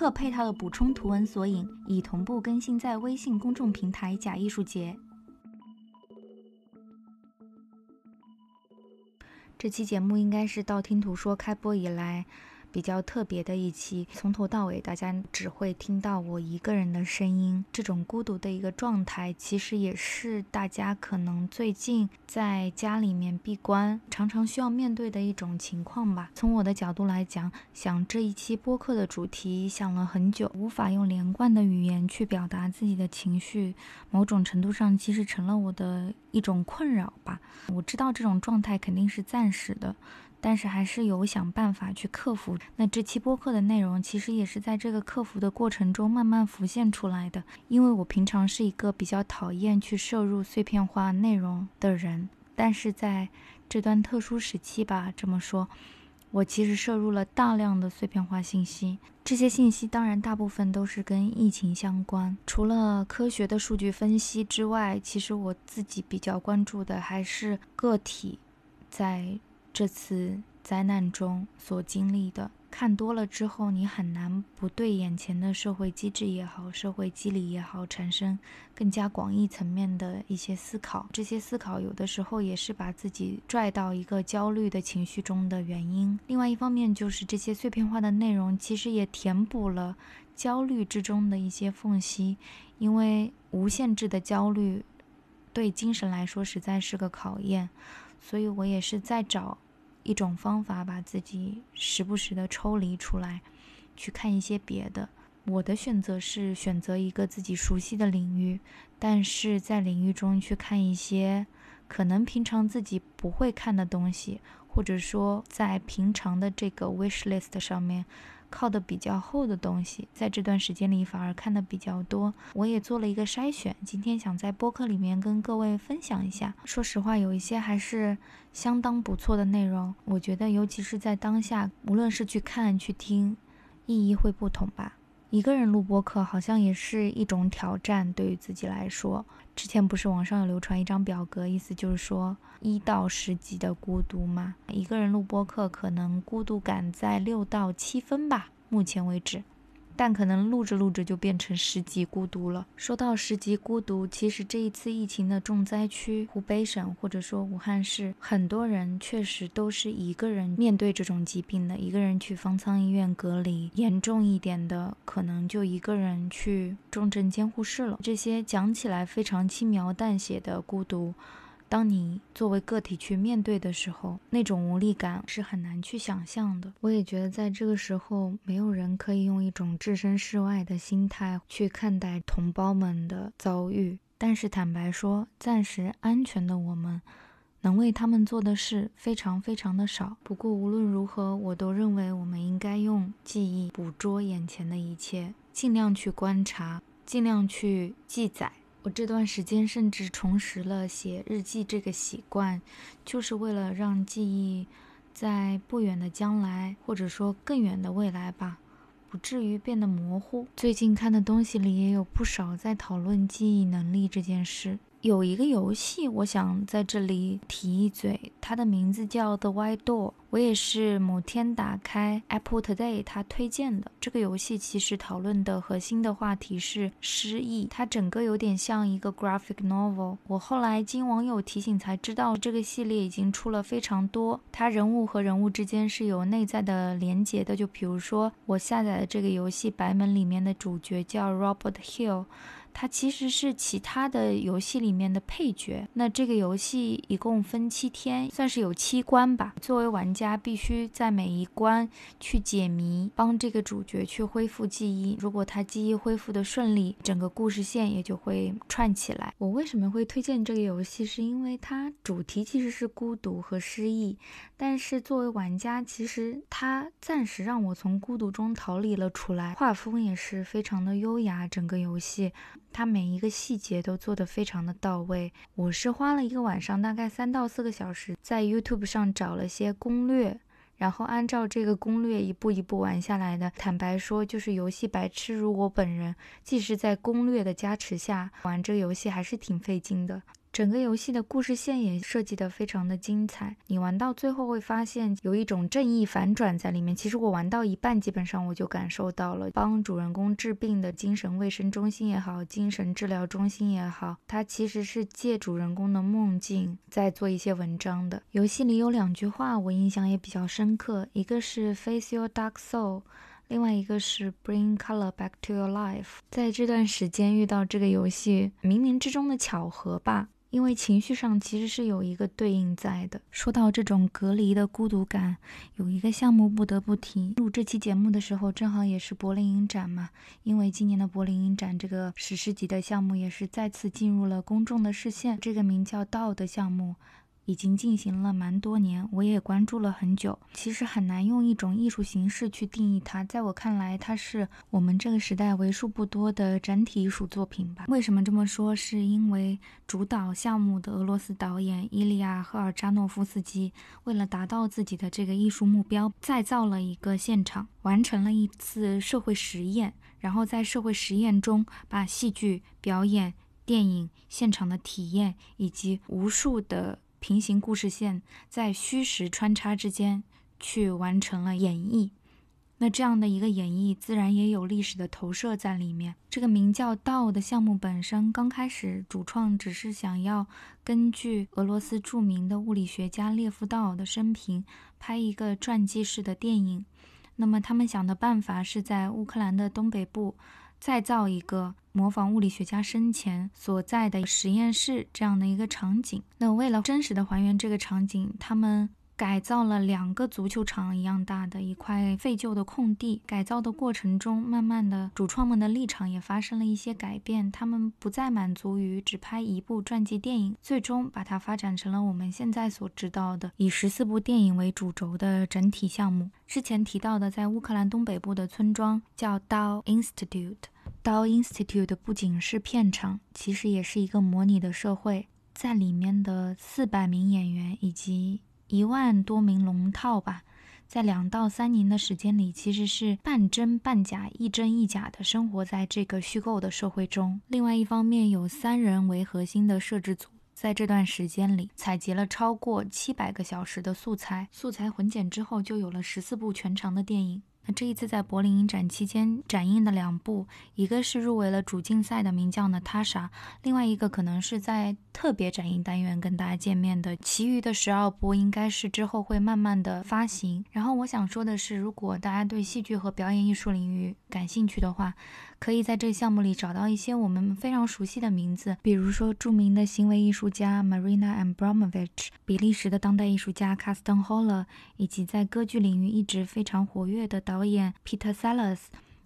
客配套的补充图文索引已同步更新在微信公众平台“假艺术节”。这期节目应该是道听途说开播以来。比较特别的一期，从头到尾大家只会听到我一个人的声音，这种孤独的一个状态，其实也是大家可能最近在家里面闭关，常常需要面对的一种情况吧。从我的角度来讲，想这一期播客的主题想了很久，无法用连贯的语言去表达自己的情绪，某种程度上其实成了我的一种困扰吧。我知道这种状态肯定是暂时的。但是还是有想办法去克服。那这期播客的内容其实也是在这个克服的过程中慢慢浮现出来的。因为我平常是一个比较讨厌去摄入碎片化内容的人，但是在这段特殊时期吧，这么说，我其实摄入了大量的碎片化信息。这些信息当然大部分都是跟疫情相关。除了科学的数据分析之外，其实我自己比较关注的还是个体在。这次灾难中所经历的，看多了之后，你很难不对眼前的社会机制也好、社会机理也好，产生更加广义层面的一些思考。这些思考有的时候也是把自己拽到一个焦虑的情绪中的原因。另外一方面，就是这些碎片化的内容，其实也填补了焦虑之中的一些缝隙。因为无限制的焦虑，对精神来说实在是个考验。所以我也是在找一种方法，把自己时不时的抽离出来，去看一些别的。我的选择是选择一个自己熟悉的领域，但是在领域中去看一些可能平常自己不会看的东西，或者说在平常的这个 wish list 上面。靠的比较厚的东西，在这段时间里反而看的比较多。我也做了一个筛选，今天想在播客里面跟各位分享一下。说实话，有一些还是相当不错的内容。我觉得，尤其是在当下，无论是去看、去听，意义会不同吧。一个人录播课好像也是一种挑战，对于自己来说。之前不是网上有流传一张表格，意思就是说一到十级的孤独嘛。一个人录播客，可能孤独感在六到七分吧，目前为止。但可能录着录着就变成十级孤独了。说到十级孤独，其实这一次疫情的重灾区湖北省或者说武汉市，很多人确实都是一个人面对这种疾病的，一个人去方舱医院隔离，严重一点的可能就一个人去重症监护室了。这些讲起来非常轻描淡写的孤独。当你作为个体去面对的时候，那种无力感是很难去想象的。我也觉得，在这个时候，没有人可以用一种置身事外的心态去看待同胞们的遭遇。但是，坦白说，暂时安全的我们，能为他们做的事非常非常的少。不过，无论如何，我都认为我们应该用记忆捕捉眼前的一切，尽量去观察，尽量去记载。我这段时间甚至重拾了写日记这个习惯，就是为了让记忆在不远的将来，或者说更远的未来吧，不至于变得模糊。最近看的东西里也有不少在讨论记忆能力这件事。有一个游戏，我想在这里提一嘴，它的名字叫 The White Door。我也是某天打开 Apple Today，它推荐的这个游戏，其实讨论的核心的话题是失忆。它整个有点像一个 graphic novel。我后来经网友提醒才知道，这个系列已经出了非常多，它人物和人物之间是有内在的连结的。就比如说我下载的这个游戏《白门》里面的主角叫 Robert Hill。它其实是其他的游戏里面的配角。那这个游戏一共分七天，算是有七关吧。作为玩家，必须在每一关去解谜，帮这个主角去恢复记忆。如果他记忆恢复的顺利，整个故事线也就会串起来。我为什么会推荐这个游戏？是因为它主题其实是孤独和失忆，但是作为玩家，其实它暂时让我从孤独中逃离了出来。画风也是非常的优雅，整个游戏它每一个细节都做得非常的到位。我是花了一个晚上，大概三到四个小时，在 YouTube 上找了些攻略。然后按照这个攻略一步一步玩下来的，坦白说，就是游戏白痴如我本人，即使在攻略的加持下玩这个游戏，还是挺费劲的。整个游戏的故事线也设计得非常的精彩，你玩到最后会发现有一种正义反转在里面。其实我玩到一半，基本上我就感受到了，帮主人公治病的精神卫生中心也好，精神治疗中心也好，它其实是借主人公的梦境在做一些文章的。游戏里有两句话我印象也比较深刻，一个是 Face your dark soul，另外一个是 Bring color back to your life。在这段时间遇到这个游戏，冥冥之中的巧合吧。因为情绪上其实是有一个对应在的。说到这种隔离的孤独感，有一个项目不得不提。录这期节目的时候，正好也是柏林影展嘛。因为今年的柏林影展这个史诗级的项目也是再次进入了公众的视线。这个名叫《道》的项目。已经进行了蛮多年，我也关注了很久。其实很难用一种艺术形式去定义它，在我看来，它是我们这个时代为数不多的整体艺术作品吧。为什么这么说？是因为主导项目的俄罗斯导演伊利亚·赫尔扎诺夫斯基，为了达到自己的这个艺术目标，再造了一个现场，完成了一次社会实验，然后在社会实验中，把戏剧表演、电影现场的体验以及无数的。平行故事线在虚实穿插之间去完成了演绎，那这样的一个演绎自然也有历史的投射在里面。这个名叫《道》的项目本身刚开始主创只是想要根据俄罗斯著名的物理学家列夫·道尔的生平拍一个传记式的电影，那么他们想的办法是在乌克兰的东北部。再造一个模仿物理学家生前所在的实验室这样的一个场景。那为了真实的还原这个场景，他们改造了两个足球场一样大的一块废旧的空地。改造的过程中，慢慢的主创们的立场也发生了一些改变。他们不再满足于只拍一部传记电影，最终把它发展成了我们现在所知道的以十四部电影为主轴的整体项目。之前提到的，在乌克兰东北部的村庄叫 Dow Institute。Dow Institute 不仅是片场，其实也是一个模拟的社会。在里面的四百名演员以及一万多名龙套吧，在两到三年的时间里，其实是半真半假、一真一假的生活在这个虚构的社会中。另外一方面，有三人为核心的摄制组。在这段时间里，采集了超过七百个小时的素材，素材混剪之后，就有了十四部全长的电影。那这一次在柏林影展期间展映的两部，一个是入围了主竞赛的名将的塔莎，另外一个可能是在特别展映单元跟大家见面的。其余的十二部应该是之后会慢慢的发行。然后我想说的是，如果大家对戏剧和表演艺术领域感兴趣的话，可以在这项目里找到一些我们非常熟悉的名字，比如说著名的行为艺术家 Marina Abramovich，比利时的当代艺术家 c a s t e n Holler，以及在歌剧领域一直非常活跃的导演 Peter Sellers，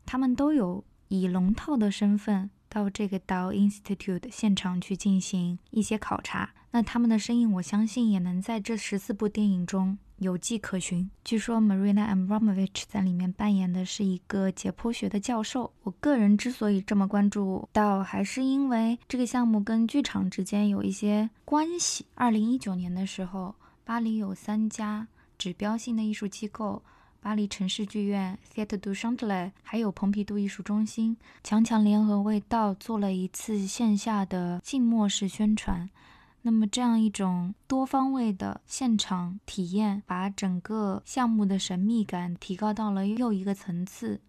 他们都有以龙套的身份到这个 Dow Institute 现场去进行一些考察。那他们的身影，我相信也能在这十四部电影中。有迹可循。据说 Marina Abramovich 在里面扮演的是一个解剖学的教授。我个人之所以这么关注到，还是因为这个项目跟剧场之间有一些关系。二零一九年的时候，巴黎有三家指标性的艺术机构：巴黎城市剧院、Theatre du Chantelet，还有蓬皮杜艺术中心，强强联合为道做了一次线下的静默式宣传。那么这样一种多方位的现场体验，把整个项目的神秘感提高到了又一个层次。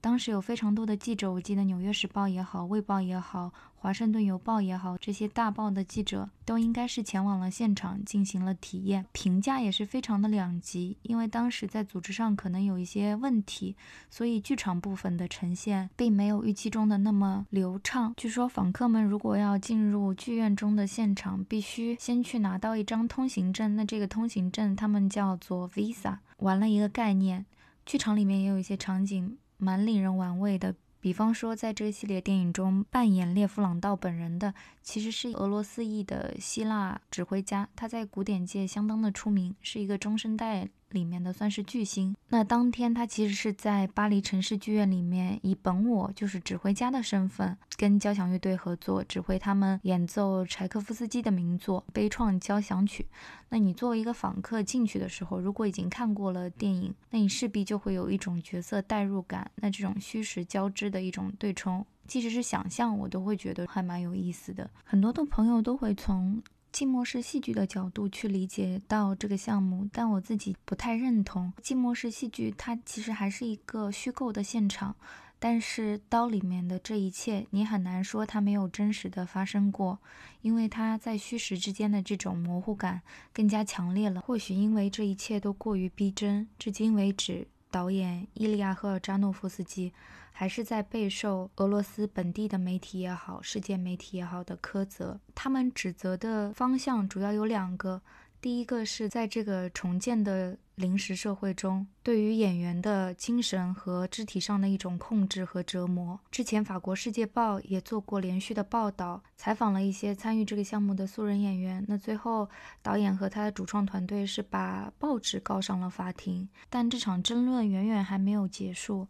当时有非常多的记者，我记得《纽约时报》也好，《卫报》也好。华盛顿邮报也好，这些大报的记者都应该是前往了现场进行了体验，评价也是非常的两极。因为当时在组织上可能有一些问题，所以剧场部分的呈现并没有预期中的那么流畅。据说访客们如果要进入剧院中的现场，必须先去拿到一张通行证，那这个通行证他们叫做 visa，玩了一个概念。剧场里面也有一些场景蛮令人玩味的。比方说，在这个系列电影中扮演列夫·朗道本人的，其实是俄罗斯裔的希腊指挥家，他在古典界相当的出名，是一个中生代。里面的算是巨星。那当天他其实是在巴黎城市剧院里面，以本我就是指挥家的身份，跟交响乐队合作，指挥他们演奏柴可夫斯基的名作《悲怆交响曲》。那你作为一个访客进去的时候，如果已经看过了电影，那你势必就会有一种角色代入感。那这种虚实交织的一种对冲，即使是想象，我都会觉得还蛮有意思的。很多的朋友都会从。静默式戏剧的角度去理解到这个项目，但我自己不太认同。静默式戏剧它其实还是一个虚构的现场，但是刀里面的这一切，你很难说它没有真实的发生过，因为它在虚实之间的这种模糊感更加强烈了。或许因为这一切都过于逼真，至今为止，导演伊利亚·赫尔扎诺夫斯基。还是在备受俄罗斯本地的媒体也好，世界媒体也好的苛责。他们指责的方向主要有两个：第一个是在这个重建的临时社会中，对于演员的精神和肢体上的一种控制和折磨。之前法国《世界报》也做过连续的报道，采访了一些参与这个项目的素人演员。那最后，导演和他的主创团队是把报纸告上了法庭，但这场争论远远还没有结束。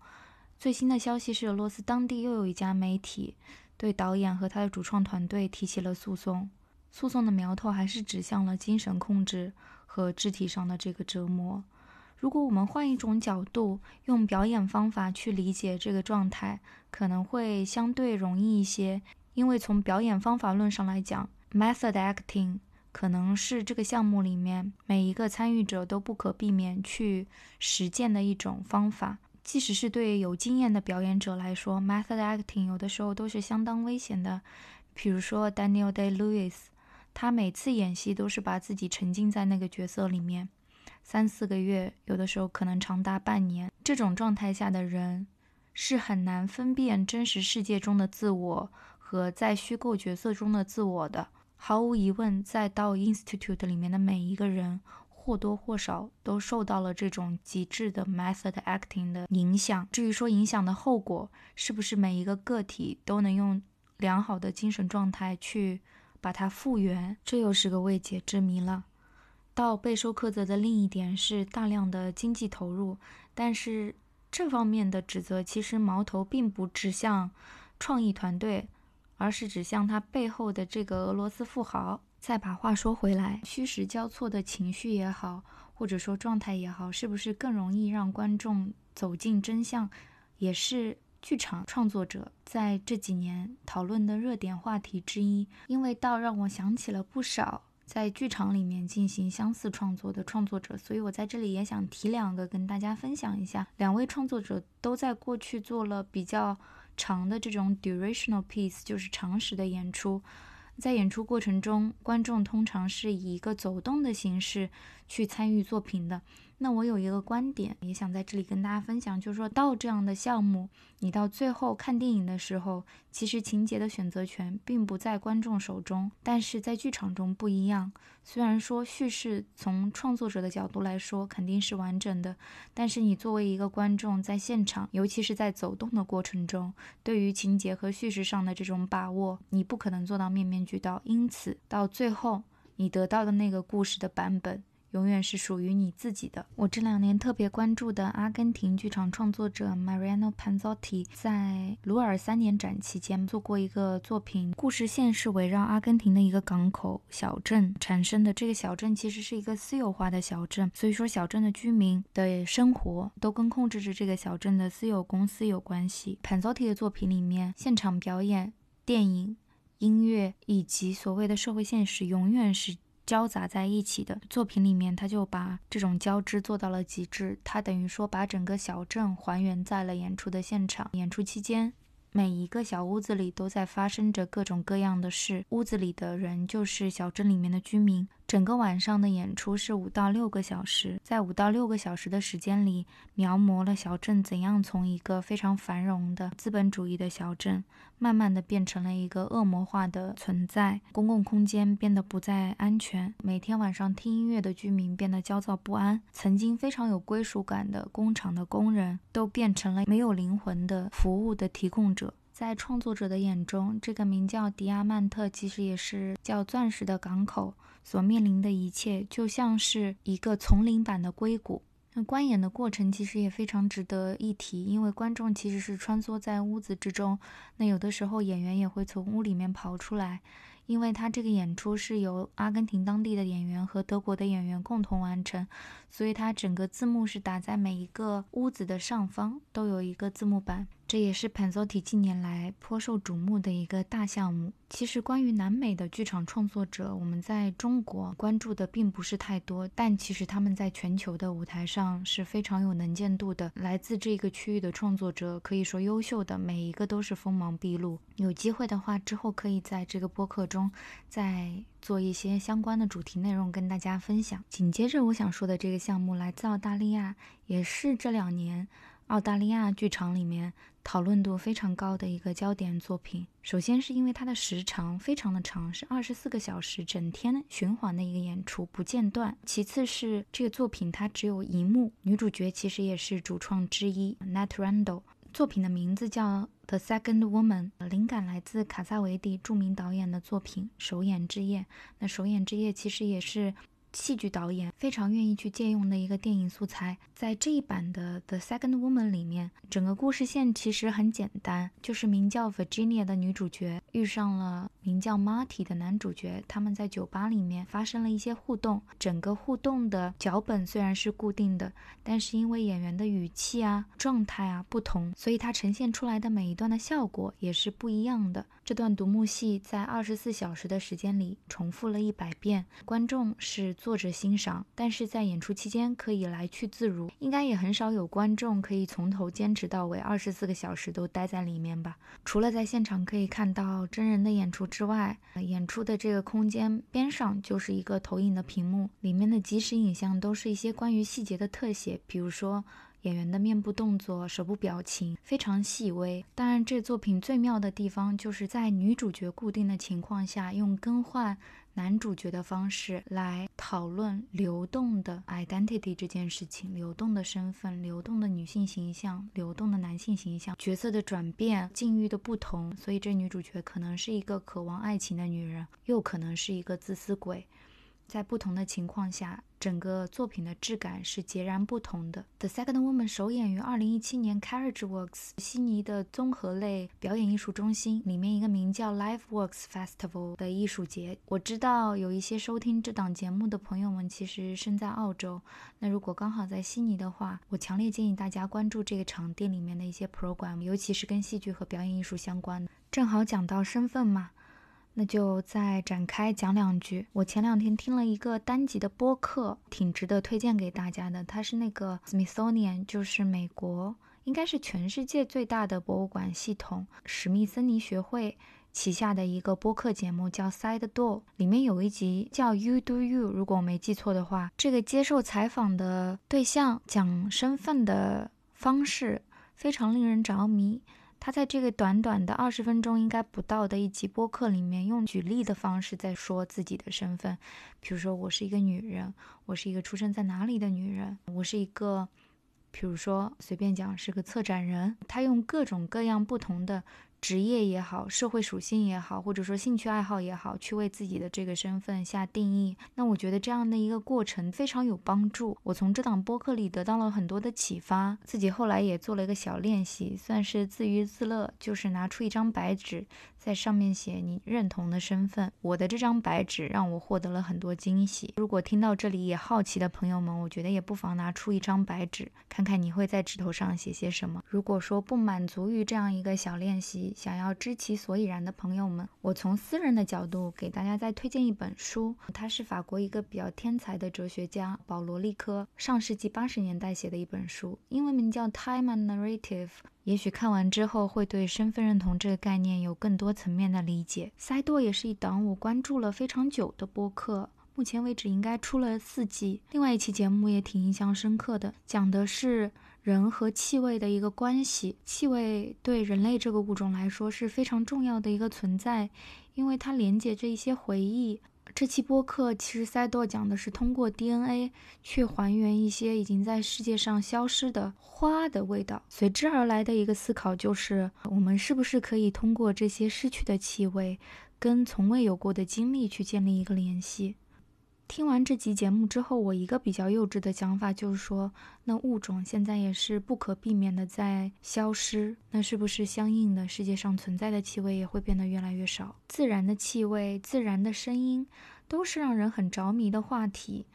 最新的消息是，俄罗斯当地又有一家媒体对导演和他的主创团队提起了诉讼。诉讼的苗头还是指向了精神控制和肢体上的这个折磨。如果我们换一种角度，用表演方法去理解这个状态，可能会相对容易一些。因为从表演方法论上来讲，method acting 可能是这个项目里面每一个参与者都不可避免去实践的一种方法。即使是对有经验的表演者来说，method acting 有的时候都是相当危险的。比如说 Daniel Day Lewis，他每次演戏都是把自己沉浸在那个角色里面，三四个月，有的时候可能长达半年。这种状态下的人是很难分辨真实世界中的自我和在虚构角色中的自我的。毫无疑问，在到 Institute 里面的每一个人。或多或少都受到了这种极致的 method acting 的影响。至于说影响的后果，是不是每一个个体都能用良好的精神状态去把它复原，这又是个未解之谜了。到备受苛责的另一点是大量的经济投入，但是这方面的指责其实矛头并不指向创意团队，而是指向他背后的这个俄罗斯富豪。再把话说回来，虚实交错的情绪也好，或者说状态也好，是不是更容易让观众走进真相，也是剧场创作者在这几年讨论的热点话题之一。因为倒让我想起了不少在剧场里面进行相似创作的创作者，所以我在这里也想提两个跟大家分享一下。两位创作者都在过去做了比较长的这种 durational piece，就是长时的演出。在演出过程中，观众通常是以一个走动的形式去参与作品的。那我有一个观点，也想在这里跟大家分享，就是说到这样的项目，你到最后看电影的时候，其实情节的选择权并不在观众手中，但是在剧场中不一样。虽然说叙事从创作者的角度来说肯定是完整的，但是你作为一个观众在现场，尤其是在走动的过程中，对于情节和叙事上的这种把握，你不可能做到面面俱到。因此，到最后你得到的那个故事的版本。永远是属于你自己的。我这两年特别关注的阿根廷剧场创作者 Mariano Panzotti，在鲁尔三年展期间做过一个作品，故事线是围绕阿根廷的一个港口小镇产生的。这个小镇其实是一个私有化的小镇，所以说小镇的居民的生活都跟控制着这个小镇的私有公司有关系。Panzotti 的作品里面，现场表演、电影、音乐以及所谓的社会现实，永远是。交杂在一起的。作品里面，他就把这种交织做到了极致。他等于说把整个小镇还原在了演出的现场。演出期间。每一个小屋子里都在发生着各种各样的事，屋子里的人就是小镇里面的居民。整个晚上的演出是五到六个小时，在五到六个小时的时间里，描摹了小镇怎样从一个非常繁荣的资本主义的小镇，慢慢的变成了一个恶魔化的存在。公共空间变得不再安全，每天晚上听音乐的居民变得焦躁不安，曾经非常有归属感的工厂的工人都变成了没有灵魂的服务的提供者。在创作者的眼中，这个名叫迪亚曼特，其实也是叫钻石的港口。所面临的一切就像是一个丛林版的硅谷。那观演的过程其实也非常值得一提，因为观众其实是穿梭在屋子之中，那有的时候演员也会从屋里面跑出来。因为他这个演出是由阿根廷当地的演员和德国的演员共同完成，所以他整个字幕是打在每一个屋子的上方，都有一个字幕板。这也是 Panzotti 近年来颇受瞩目的一个大项目。其实，关于南美的剧场创作者，我们在中国关注的并不是太多，但其实他们在全球的舞台上是非常有能见度的。来自这个区域的创作者，可以说优秀的每一个都是锋芒毕露。有机会的话，之后可以在这个播客中再做一些相关的主题内容跟大家分享。紧接着，我想说的这个项目来自澳大利亚，也是这两年澳大利亚剧场里面。讨论度非常高的一个焦点作品。首先是因为它的时长非常的长，是二十四个小时，整天循环的一个演出，不间断。其次是这个作品它只有一幕，女主角其实也是主创之一，Nat Randall。作品的名字叫《The Second Woman》，灵感来自卡萨维蒂著名导演的作品《首演之夜》。那《首演之夜》其实也是。戏剧导演非常愿意去借用的一个电影素材，在这一版的《The Second Woman》里面，整个故事线其实很简单，就是名叫 Virginia 的女主角遇上了名叫 Marty 的男主角，他们在酒吧里面发生了一些互动。整个互动的脚本虽然是固定的，但是因为演员的语气啊、状态啊不同，所以它呈现出来的每一段的效果也是不一样的。这段独幕戏在二十四小时的时间里重复了一百遍，观众是坐着欣赏，但是在演出期间可以来去自如。应该也很少有观众可以从头坚持到尾二十四个小时都待在里面吧？除了在现场可以看到真人的演出之外，呃演出的这个空间边上就是一个投影的屏幕，里面的即时影像都是一些关于细节的特写，比如说。演员的面部动作、手部表情非常细微。当然，这作品最妙的地方就是在女主角固定的情况下，用更换男主角的方式来讨论流动的 identity 这件事情，流动的身份、流动的女性形象、流动的男性形象、角色的转变、境遇的不同。所以，这女主角可能是一个渴望爱情的女人，又可能是一个自私鬼。在不同的情况下，整个作品的质感是截然不同的。The Second Woman 首演于二零一七年 Carriage Works 悉尼的综合类表演艺术中心里面一个名叫 Live Works Festival 的艺术节。我知道有一些收听这档节目的朋友们其实身在澳洲，那如果刚好在悉尼的话，我强烈建议大家关注这个场地里面的一些 program，尤其是跟戏剧和表演艺术相关的。正好讲到身份嘛。那就再展开讲两句。我前两天听了一个单集的播客，挺值得推荐给大家的。它是那个 Smithsonian，就是美国，应该是全世界最大的博物馆系统——史密森尼学会旗下的一个播客节目，叫 Side Door。里面有一集叫 You Do You，如果我没记错的话，这个接受采访的对象讲身份的方式非常令人着迷。他在这个短短的二十分钟应该不到的一集播客里面，用举例的方式在说自己的身份，比如说我是一个女人，我是一个出生在哪里的女人，我是一个，比如说随便讲是个策展人，他用各种各样不同的。职业也好，社会属性也好，或者说兴趣爱好也好，去为自己的这个身份下定义。那我觉得这样的一个过程非常有帮助。我从这档播客里得到了很多的启发，自己后来也做了一个小练习，算是自娱自乐，就是拿出一张白纸。在上面写你认同的身份。我的这张白纸让我获得了很多惊喜。如果听到这里也好奇的朋友们，我觉得也不妨拿出一张白纸，看看你会在纸头上写些什么。如果说不满足于这样一个小练习，想要知其所以然的朋友们，我从私人的角度给大家再推荐一本书，它是法国一个比较天才的哲学家保罗·利科上世纪八十年代写的一本书，英文名叫《Time and Narrative》。也许看完之后会对身份认同这个概念有更多层面的理解。塞多也是一档我关注了非常久的播客。目前为止应该出了四季，另外一期节目也挺印象深刻的，讲的是人和气味的一个关系。气味对人类这个物种来说是非常重要的一个存在，因为它连接着一些回忆。这期播客其实塞多讲的是通过 DNA 去还原一些已经在世界上消失的花的味道。随之而来的一个思考就是，我们是不是可以通过这些失去的气味，跟从未有过的经历去建立一个联系？听完这集节目之后，我一个比较幼稚的想法就是说，那物种现在也是不可避免的在消失，那是不是相应的世界上存在的气味也会变得越来越少？自然的气味、自然的声音，都是让人很着迷的话题。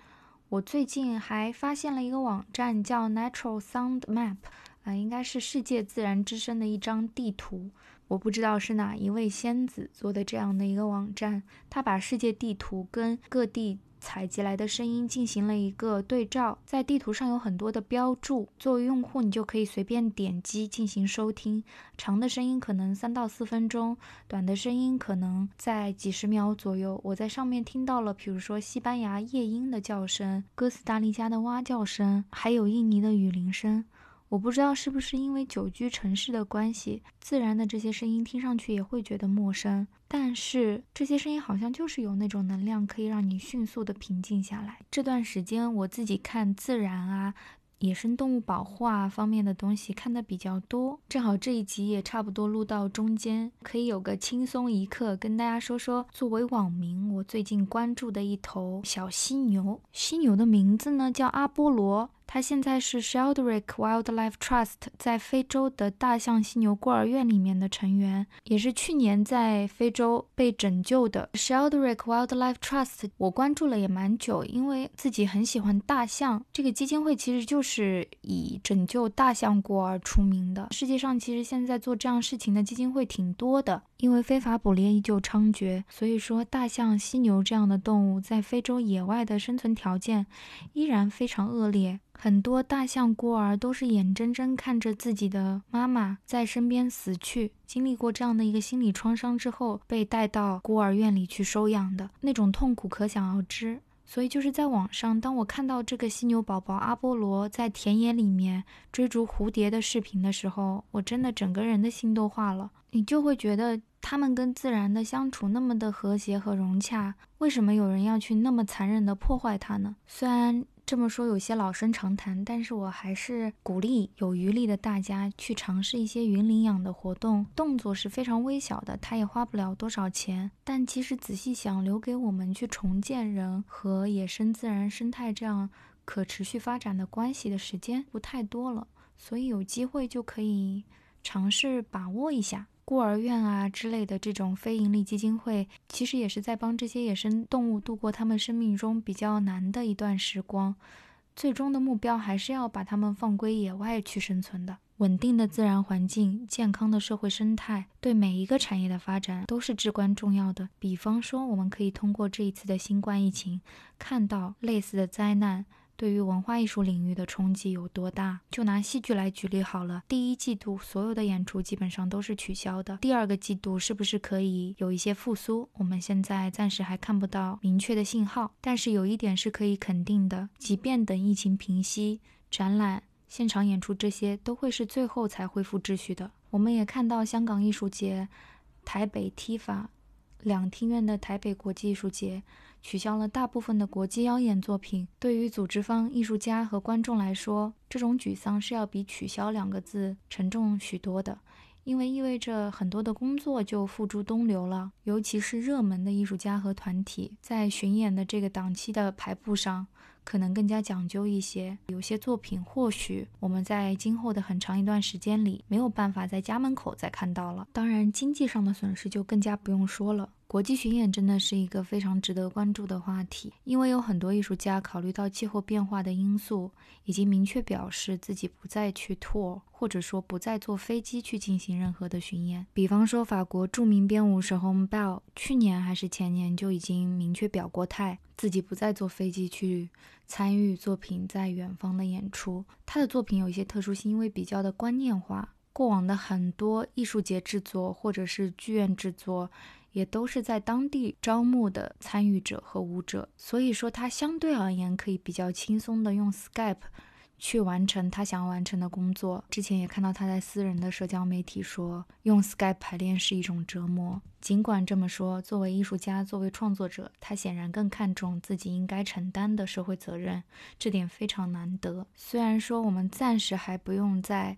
我最近还发现了一个网站叫 Natural Sound Map，啊，应该是世界自然之声的一张地图。我不知道是哪一位仙子做的这样的一个网站，他把世界地图跟各地。采集来的声音进行了一个对照，在地图上有很多的标注，作为用户你就可以随便点击进行收听。长的声音可能三到四分钟，短的声音可能在几十秒左右。我在上面听到了，比如说西班牙夜莺的叫声、哥斯达黎加的蛙叫声，还有印尼的雨林声。我不知道是不是因为久居城市的关系，自然的这些声音听上去也会觉得陌生。但是这些声音好像就是有那种能量，可以让你迅速的平静下来。这段时间我自己看自然啊。野生动物保护啊方面的东西看的比较多，正好这一集也差不多录到中间，可以有个轻松一刻，跟大家说说作为网民我最近关注的一头小犀牛。犀牛的名字呢叫阿波罗，它现在是 Sheldrick Wildlife Trust 在非洲的大象犀牛孤儿院里面的成员，也是去年在非洲被拯救的 Sheldrick Wildlife Trust。我关注了也蛮久，因为自己很喜欢大象。这个基金会其实就是以拯救大象孤儿出名的。世界上其实现在做这样事情的基金会挺多的，因为非法捕猎依旧猖獗，所以说大象、犀牛这样的动物在非洲野外的生存条件依然非常恶劣。很多大象孤儿都是眼睁睁看着自己的妈妈在身边死去，经历过这样的一个心理创伤之后，被带到孤儿院里去收养的那种痛苦可想而知。所以就是在网上，当我看到这个犀牛宝宝阿波罗在田野里面追逐蝴蝶的视频的时候，我真的整个人的心都化了。你就会觉得他们跟自然的相处那么的和谐和融洽，为什么有人要去那么残忍的破坏它呢？虽然。这么说有些老生常谈，但是我还是鼓励有余力的大家去尝试一些云领养的活动，动作是非常微小的，它也花不了多少钱。但其实仔细想，留给我们去重建人和野生自然生态这样可持续发展的关系的时间不太多了，所以有机会就可以尝试把握一下。孤儿院啊之类的这种非营利基金会，其实也是在帮这些野生动物度过他们生命中比较难的一段时光。最终的目标还是要把它们放归野外去生存的。稳定的自然环境、健康的社会生态，对每一个产业的发展都是至关重要的。比方说，我们可以通过这一次的新冠疫情，看到类似的灾难。对于文化艺术领域的冲击有多大？就拿戏剧来举例好了。第一季度所有的演出基本上都是取消的。第二个季度是不是可以有一些复苏？我们现在暂时还看不到明确的信号。但是有一点是可以肯定的，即便等疫情平息，展览、现场演出这些都会是最后才恢复秩序的。我们也看到香港艺术节、台北 TIFA 两厅院的台北国际艺术节。取消了大部分的国际邀演作品，对于组织方、艺术家和观众来说，这种沮丧是要比“取消”两个字沉重许多的，因为意味着很多的工作就付诸东流了。尤其是热门的艺术家和团体，在巡演的这个档期的排布上。可能更加讲究一些，有些作品或许我们在今后的很长一段时间里没有办法在家门口再看到了。当然，经济上的损失就更加不用说了。国际巡演真的是一个非常值得关注的话题，因为有很多艺术家考虑到气候变化的因素，已经明确表示自己不再去 tour，或者说不再坐飞机去进行任何的巡演。比方说，法国著名编舞手 Home Bell 去年还是前年就已经明确表过态，自己不再坐飞机去参与作品在远方的演出。他的作品有一些特殊性，因为比较的观念化，过往的很多艺术节制作或者是剧院制作。也都是在当地招募的参与者和舞者，所以说他相对而言可以比较轻松的用 Skype 去完成他想要完成的工作。之前也看到他在私人的社交媒体说，用 Skype 排练是一种折磨。尽管这么说，作为艺术家，作为创作者，他显然更看重自己应该承担的社会责任，这点非常难得。虽然说我们暂时还不用在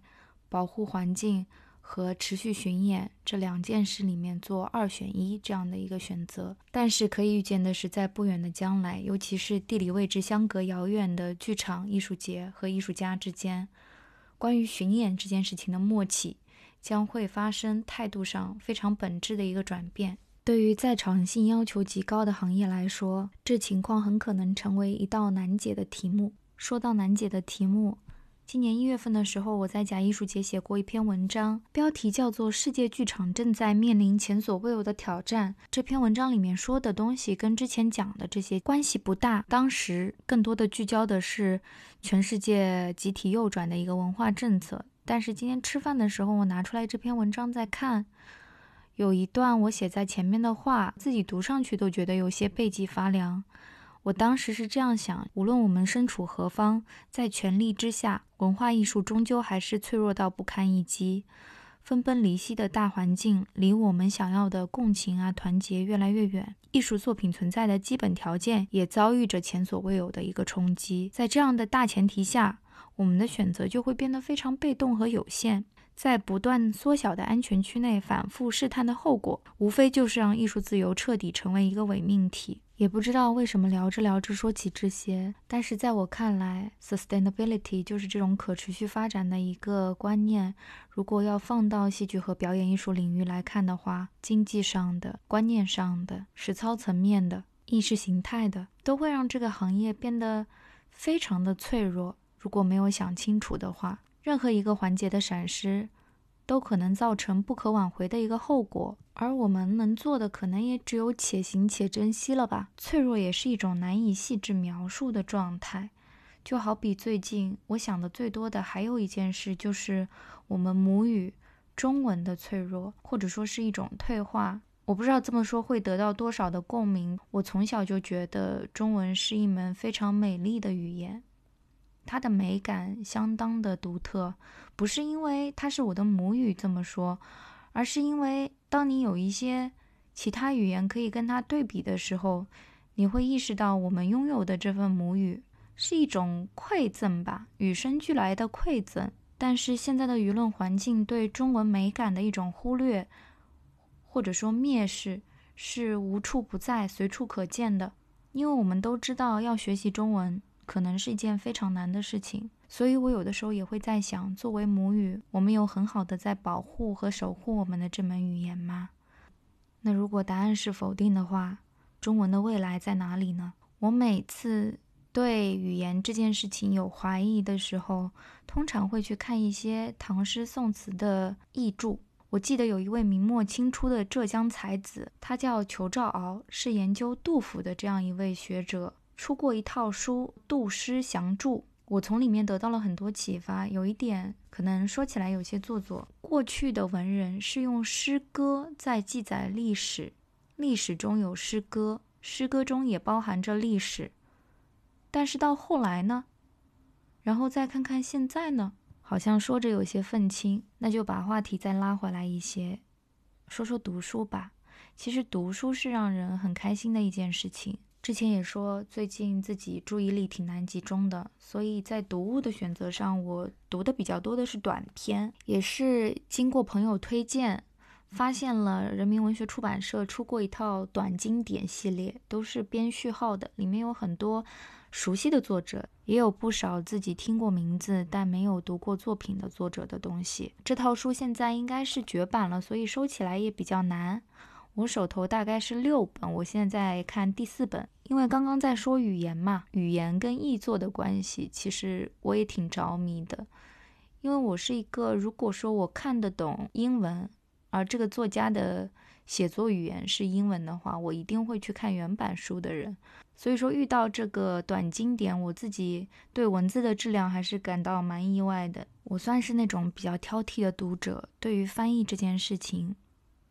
保护环境。和持续巡演这两件事里面做二选一这样的一个选择，但是可以预见的是，在不远的将来，尤其是地理位置相隔遥远的剧场艺术节和艺术家之间，关于巡演这件事情的默契将会发生态度上非常本质的一个转变。对于在场性要求极高的行业来说，这情况很可能成为一道难解的题目。说到难解的题目。今年一月份的时候，我在假艺术节写过一篇文章，标题叫做《世界剧场正在面临前所未有的挑战》。这篇文章里面说的东西跟之前讲的这些关系不大，当时更多的聚焦的是全世界集体右转的一个文化政策。但是今天吃饭的时候，我拿出来这篇文章在看，有一段我写在前面的话，自己读上去都觉得有些背脊发凉。我当时是这样想：无论我们身处何方，在权力之下，文化艺术终究还是脆弱到不堪一击。分崩离析的大环境离我们想要的共情啊、团结越来越远。艺术作品存在的基本条件也遭遇着前所未有的一个冲击。在这样的大前提下，我们的选择就会变得非常被动和有限。在不断缩小的安全区内反复试探的后果，无非就是让艺术自由彻底成为一个伪命题。也不知道为什么聊着聊着说起这些，但是在我看来，sustainability 就是这种可持续发展的一个观念。如果要放到戏剧和表演艺术领域来看的话，经济上的、观念上的、实操层面的、意识形态的，都会让这个行业变得非常的脆弱。如果没有想清楚的话，任何一个环节的闪失。都可能造成不可挽回的一个后果，而我们能做的可能也只有且行且珍惜了吧。脆弱也是一种难以细致描述的状态，就好比最近我想的最多的还有一件事，就是我们母语中文的脆弱，或者说是一种退化。我不知道这么说会得到多少的共鸣。我从小就觉得中文是一门非常美丽的语言。它的美感相当的独特，不是因为它是我的母语这么说，而是因为当你有一些其他语言可以跟它对比的时候，你会意识到我们拥有的这份母语是一种馈赠吧，与生俱来的馈赠。但是现在的舆论环境对中文美感的一种忽略，或者说蔑视，是无处不在、随处可见的。因为我们都知道要学习中文。可能是一件非常难的事情，所以我有的时候也会在想，作为母语，我们有很好的在保护和守护我们的这门语言吗？那如果答案是否定的话，中文的未来在哪里呢？我每次对语言这件事情有怀疑的时候，通常会去看一些唐诗宋词的译注。我记得有一位明末清初的浙江才子，他叫裘兆鳌，是研究杜甫的这样一位学者。出过一套书《杜诗详注》，我从里面得到了很多启发。有一点可能说起来有些做作，过去的文人是用诗歌在记载历史，历史中有诗歌，诗歌中也包含着历史。但是到后来呢？然后再看看现在呢？好像说着有些愤青。那就把话题再拉回来一些，说说读书吧。其实读书是让人很开心的一件事情。之前也说，最近自己注意力挺难集中的，所以在读物的选择上，我读的比较多的是短篇，也是经过朋友推荐，发现了人民文学出版社出过一套短经典系列，都是编序号的，里面有很多熟悉的作者，也有不少自己听过名字但没有读过作品的作者的东西。这套书现在应该是绝版了，所以收起来也比较难。我手头大概是六本，我现在看第四本。因为刚刚在说语言嘛，语言跟译作的关系，其实我也挺着迷的。因为我是一个，如果说我看得懂英文，而这个作家的写作语言是英文的话，我一定会去看原版书的人。所以说，遇到这个短经典，我自己对文字的质量还是感到蛮意外的。我算是那种比较挑剔的读者，对于翻译这件事情。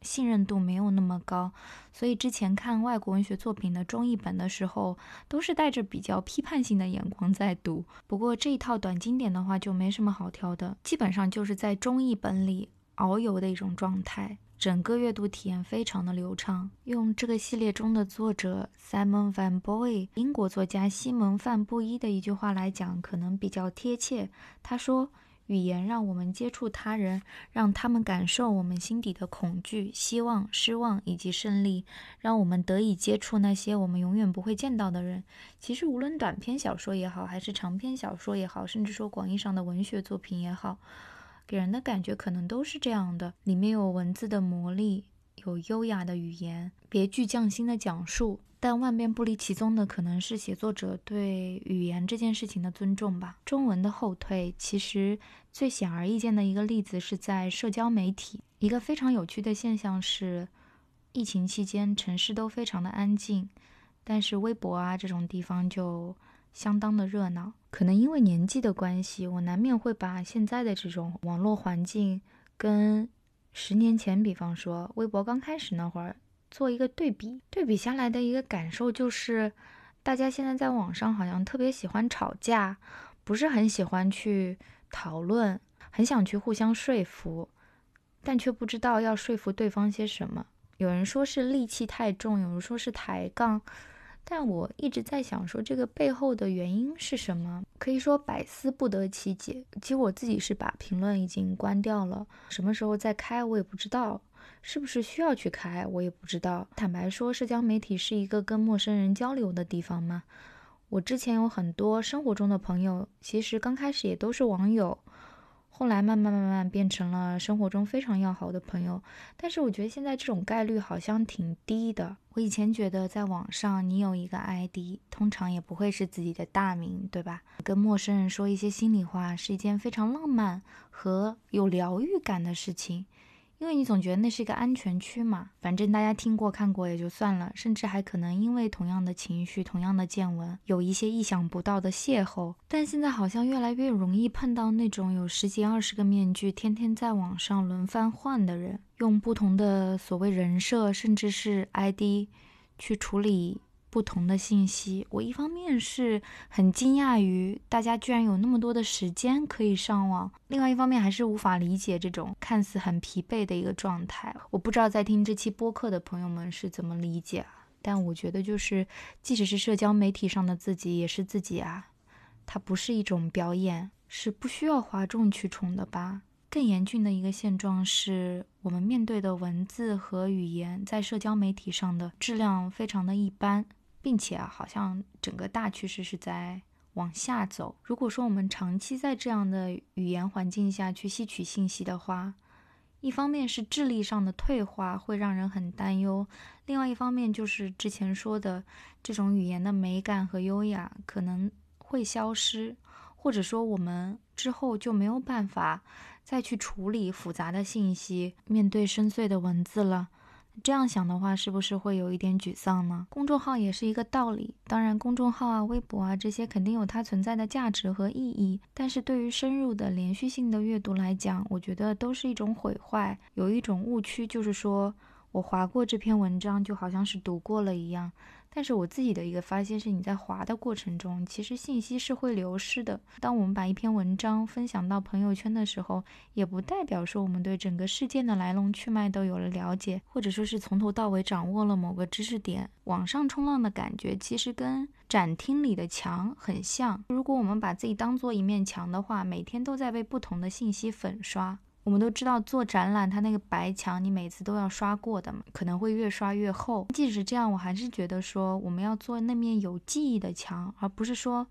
信任度没有那么高，所以之前看外国文学作品的中译本的时候，都是带着比较批判性的眼光在读。不过这一套短经典的话就没什么好挑的，基本上就是在中译本里遨游的一种状态，整个阅读体验非常的流畅。用这个系列中的作者 Simon Van Boy，英国作家西蒙范布伊的一句话来讲，可能比较贴切。他说。语言让我们接触他人，让他们感受我们心底的恐惧、希望、失望以及胜利，让我们得以接触那些我们永远不会见到的人。其实，无论短篇小说也好，还是长篇小说也好，甚至说广义上的文学作品也好，给人的感觉可能都是这样的：里面有文字的魔力，有优雅的语言，别具匠心的讲述。但万变不离其宗的，可能是写作者对语言这件事情的尊重吧。中文的后退，其实最显而易见的一个例子是在社交媒体。一个非常有趣的现象是，疫情期间城市都非常的安静，但是微博啊这种地方就相当的热闹。可能因为年纪的关系，我难免会把现在的这种网络环境跟十年前，比方说微博刚开始那会儿。做一个对比，对比下来的一个感受就是，大家现在在网上好像特别喜欢吵架，不是很喜欢去讨论，很想去互相说服，但却不知道要说服对方些什么。有人说是戾气太重，有人说是抬杠，但我一直在想说这个背后的原因是什么？可以说百思不得其解。其实我自己是把评论已经关掉了，什么时候再开我也不知道。是不是需要去开，我也不知道。坦白说，社交媒体是一个跟陌生人交流的地方吗？我之前有很多生活中的朋友，其实刚开始也都是网友，后来慢慢慢慢变成了生活中非常要好的朋友。但是我觉得现在这种概率好像挺低的。我以前觉得在网上你有一个 ID，通常也不会是自己的大名，对吧？跟陌生人说一些心里话是一件非常浪漫和有疗愈感的事情。因为你总觉得那是一个安全区嘛，反正大家听过看过也就算了，甚至还可能因为同样的情绪、同样的见闻，有一些意想不到的邂逅。但现在好像越来越容易碰到那种有十几二十个面具，天天在网上轮番换的人，用不同的所谓人设，甚至是 ID 去处理。不同的信息，我一方面是很惊讶于大家居然有那么多的时间可以上网，另外一方面还是无法理解这种看似很疲惫的一个状态。我不知道在听这期播客的朋友们是怎么理解啊？但我觉得就是，即使是社交媒体上的自己也是自己啊，它不是一种表演，是不需要哗众取宠的吧？更严峻的一个现状是我们面对的文字和语言在社交媒体上的质量非常的一般。并且啊，好像整个大趋势是在往下走。如果说我们长期在这样的语言环境下去吸取信息的话，一方面是智力上的退化会让人很担忧，另外一方面就是之前说的这种语言的美感和优雅可能会消失，或者说我们之后就没有办法再去处理复杂的信息，面对深邃的文字了。这样想的话，是不是会有一点沮丧呢？公众号也是一个道理。当然，公众号啊、微博啊这些肯定有它存在的价值和意义，但是对于深入的连续性的阅读来讲，我觉得都是一种毁坏。有一种误区，就是说我划过这篇文章，就好像是读过了一样。但是我自己的一个发现是，你在滑的过程中，其实信息是会流失的。当我们把一篇文章分享到朋友圈的时候，也不代表说我们对整个事件的来龙去脉都有了了解，或者说是从头到尾掌握了某个知识点。网上冲浪的感觉其实跟展厅里的墙很像。如果我们把自己当做一面墙的话，每天都在被不同的信息粉刷。我们都知道做展览，它那个白墙你每次都要刷过的嘛，可能会越刷越厚。即使这样，我还是觉得说我们要做那面有记忆的墙，而不是说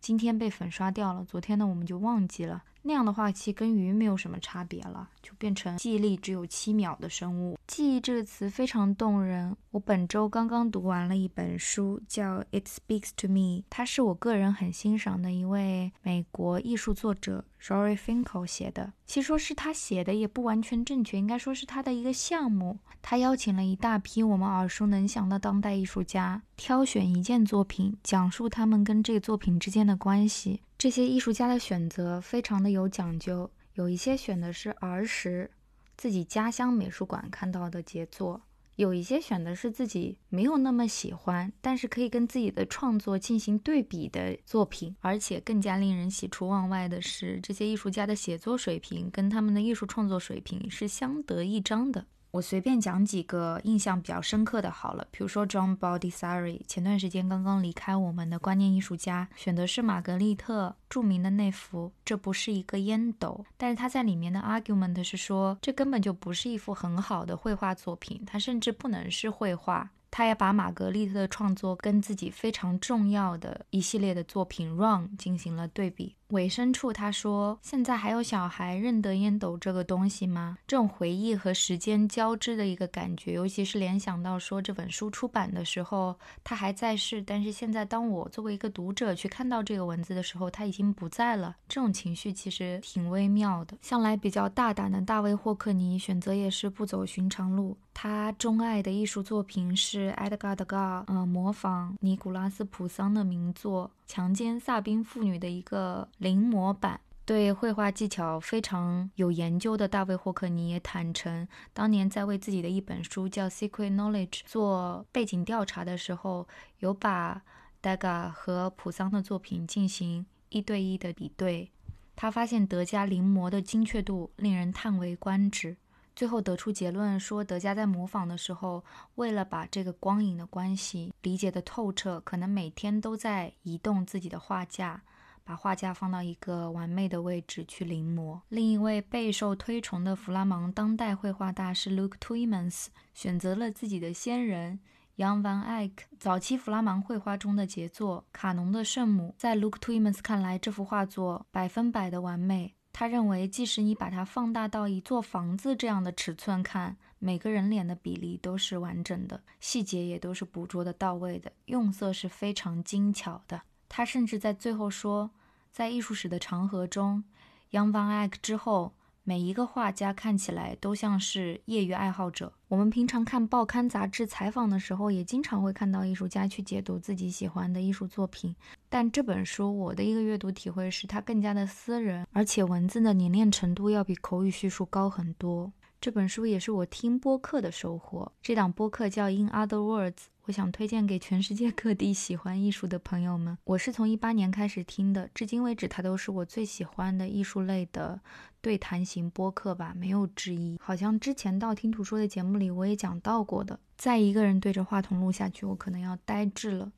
今天被粉刷掉了，昨天的我们就忘记了。那样的话，其实跟鱼没有什么差别了，就变成记忆力只有七秒的生物。记忆这个词非常动人。我本周刚刚读完了一本书，叫《It Speaks to Me》，它是我个人很欣赏的一位美国艺术作者 Rory Finkel 写的。其实说是他写的也不完全正确，应该说是他的一个项目。他邀请了一大批我们耳熟能详的当代艺术家，挑选一件作品，讲述他们跟这个作品之间的关系。这些艺术家的选择非常的有讲究，有一些选的是儿时自己家乡美术馆看到的杰作，有一些选的是自己没有那么喜欢，但是可以跟自己的创作进行对比的作品。而且更加令人喜出望外的是，这些艺术家的写作水平跟他们的艺术创作水平是相得益彰的。我随便讲几个印象比较深刻的好了，比如说 John Baldessari，前段时间刚刚离开我们的观念艺术家，选的是玛格丽特著名的那幅，这不是一个烟斗，但是他在里面的 argument 是说，这根本就不是一幅很好的绘画作品，它甚至不能是绘画。他也把玛格丽特的创作跟自己非常重要的一系列的作品《Run》进行了对比。尾声处他说：“现在还有小孩认得烟斗这个东西吗？”这种回忆和时间交织的一个感觉，尤其是联想到说这本书出版的时候他还在世，但是现在当我作为一个读者去看到这个文字的时候，他已经不在了。这种情绪其实挺微妙的。向来比较大胆的大卫霍克尼选择也是不走寻常路，他钟爱的艺术作品是埃德加·德加，呃，模仿尼古拉斯·普桑的名作。强奸萨宾妇女的一个临摹版。对绘画技巧非常有研究的大卫霍克尼也坦诚，当年在为自己的一本书叫《Secret Knowledge》做背景调查的时候，有把 d a g a 和普桑的作品进行一对一的比对。他发现德加临摹的精确度令人叹为观止。最后得出结论说，德加在模仿的时候，为了把这个光影的关系理解的透彻，可能每天都在移动自己的画架，把画架放到一个完美的位置去临摹。另一位备受推崇的弗拉芒当代绘画大师 Luke Tuymans 选择了自己的先人 Jan van Eyck，早期弗拉芒绘画中的杰作《卡农的圣母》。在 Luke Tuymans 看来，这幅画作百分百的完美。他认为，即使你把它放大到一座房子这样的尺寸看，每个人脸的比例都是完整的，细节也都是捕捉的到位的，用色是非常精巧的。他甚至在最后说，在艺术史的长河中，Jan van Eyck 之后。每一个画家看起来都像是业余爱好者。我们平常看报刊杂志采访的时候，也经常会看到艺术家去解读自己喜欢的艺术作品。但这本书，我的一个阅读体会是，它更加的私人，而且文字的凝练程度要比口语叙述高很多。这本书也是我听播客的收获。这档播客叫《In Other Words》。我想推荐给全世界各地喜欢艺术的朋友们。我是从一八年开始听的，至今为止，它都是我最喜欢的艺术类的对谈型播客吧，没有之一。好像之前道听途说的节目里我也讲到过的。再一个人对着话筒录下去，我可能要呆滞了，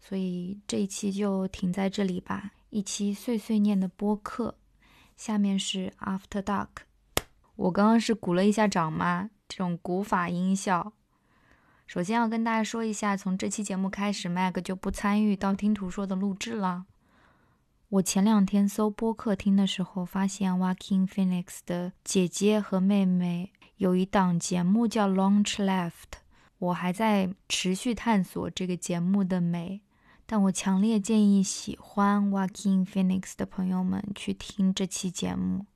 所以这一期就停在这里吧。一期碎碎念的播客，下面是 After Dark。我刚刚是鼓了一下掌吗？这种古法音效。首先要跟大家说一下，从这期节目开始，Mag 就不参与道听途说的录制了。我前两天搜播客听的时候，发现 Walking Phoenix 的姐姐和妹妹有一档节目叫 Launch Left，我还在持续探索这个节目的美，但我强烈建议喜欢 Walking Phoenix 的朋友们去听这期节目，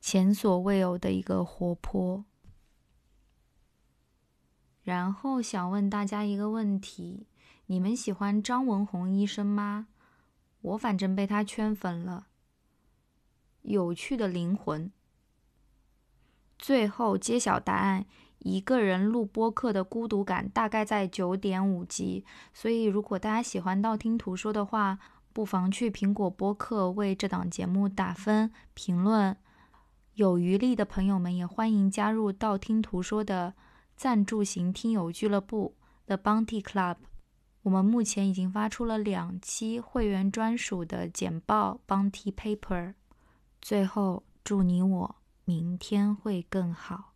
前所未有的一个活泼。然后想问大家一个问题：你们喜欢张文宏医生吗？我反正被他圈粉了。有趣的灵魂。最后揭晓答案：一个人录播客的孤独感大概在九点五级。所以如果大家喜欢道听途说的话，不妨去苹果播客为这档节目打分评论。有余力的朋友们也欢迎加入道听途说的。赞助型听友俱乐部 The Bounty Club，我们目前已经发出了两期会员专属的简报 Bounty Paper。最后，祝你我明天会更好。